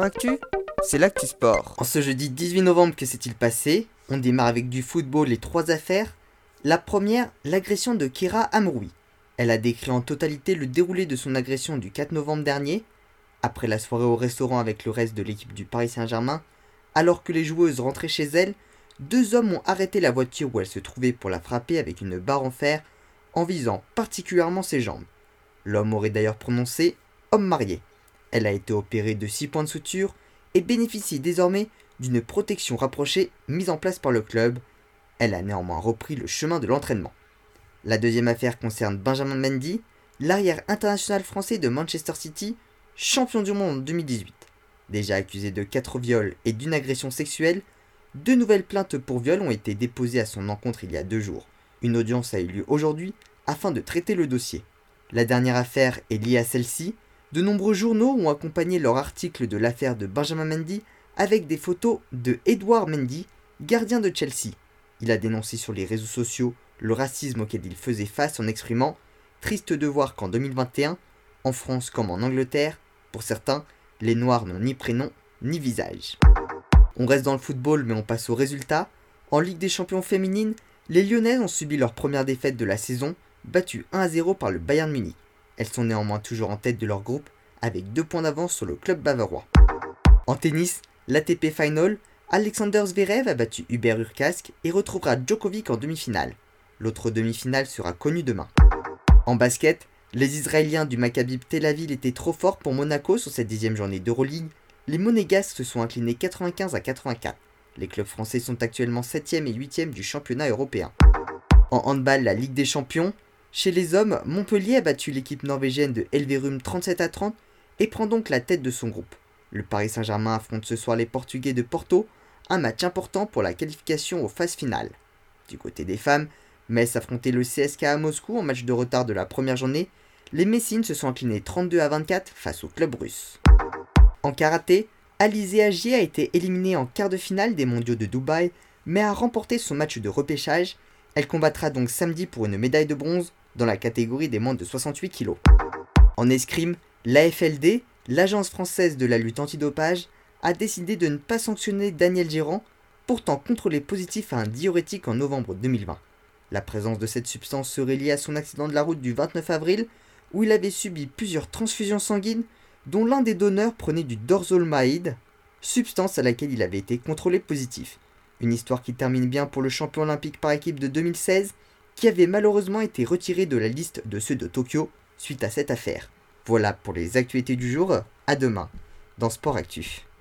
Actu, c'est l'actu sport. En ce jeudi 18 novembre, que s'est-il passé? On démarre avec du football les trois affaires. La première, l'agression de Kira Amroui. Elle a décrit en totalité le déroulé de son agression du 4 novembre dernier, après la soirée au restaurant avec le reste de l'équipe du Paris Saint-Germain. Alors que les joueuses rentraient chez elles, deux hommes ont arrêté la voiture où elle se trouvait pour la frapper avec une barre en fer, en visant particulièrement ses jambes. L'homme aurait d'ailleurs prononcé homme marié. Elle a été opérée de 6 points de suture et bénéficie désormais d'une protection rapprochée mise en place par le club. Elle a néanmoins repris le chemin de l'entraînement. La deuxième affaire concerne Benjamin Mendy, l'arrière international français de Manchester City, champion du monde en 2018. Déjà accusé de 4 viols et d'une agression sexuelle, deux nouvelles plaintes pour viol ont été déposées à son encontre il y a deux jours. Une audience a eu lieu aujourd'hui afin de traiter le dossier. La dernière affaire est liée à celle-ci. De nombreux journaux ont accompagné leur article de l'affaire de Benjamin Mendy avec des photos de Edouard Mendy, gardien de Chelsea. Il a dénoncé sur les réseaux sociaux le racisme auquel il faisait face en exprimant Triste de voir qu'en 2021, en France comme en Angleterre, pour certains, les Noirs n'ont ni prénom ni visage. On reste dans le football mais on passe aux résultats. En Ligue des Champions féminines, les Lyonnaises ont subi leur première défaite de la saison, battue 1-0 par le Bayern Munich. Elles sont néanmoins toujours en tête de leur groupe avec deux points d'avance sur le club bavarois. En tennis, l'ATP Final, Alexander Zverev a battu Hubert Urkasque et retrouvera Djokovic en demi-finale. L'autre demi-finale sera connue demain. En basket, les Israéliens du Maccabi Tel Aviv étaient trop forts pour Monaco sur cette dixième journée d'Euroleague. Les Monégasques se sont inclinés 95 à 84. Les clubs français sont actuellement 7e et 8e du championnat européen. En handball, la Ligue des Champions, chez les hommes, Montpellier a battu l'équipe norvégienne de Elverum 37 à 30 et prend donc la tête de son groupe. Le Paris Saint-Germain affronte ce soir les Portugais de Porto, un match important pour la qualification aux phases finales. Du côté des femmes, Metz affrontait le CSK à Moscou en match de retard de la première journée. Les Messines se sont inclinés 32 à 24 face au club russe. En karaté, Alizé Agier a été éliminée en quart de finale des mondiaux de Dubaï, mais a remporté son match de repêchage. Elle combattra donc samedi pour une médaille de bronze dans la catégorie des moins de 68 kg. En escrime, l'AFLD, l'agence française de la lutte antidopage, a décidé de ne pas sanctionner Daniel Gérand, pourtant contrôlé positif à un diurétique en novembre 2020. La présence de cette substance serait liée à son accident de la route du 29 avril, où il avait subi plusieurs transfusions sanguines dont l'un des donneurs prenait du dorzolmaïde, substance à laquelle il avait été contrôlé positif. Une histoire qui termine bien pour le champion olympique par équipe de 2016, qui avait malheureusement été retiré de la liste de ceux de Tokyo suite à cette affaire. Voilà pour les actualités du jour, à demain dans Sport Actu.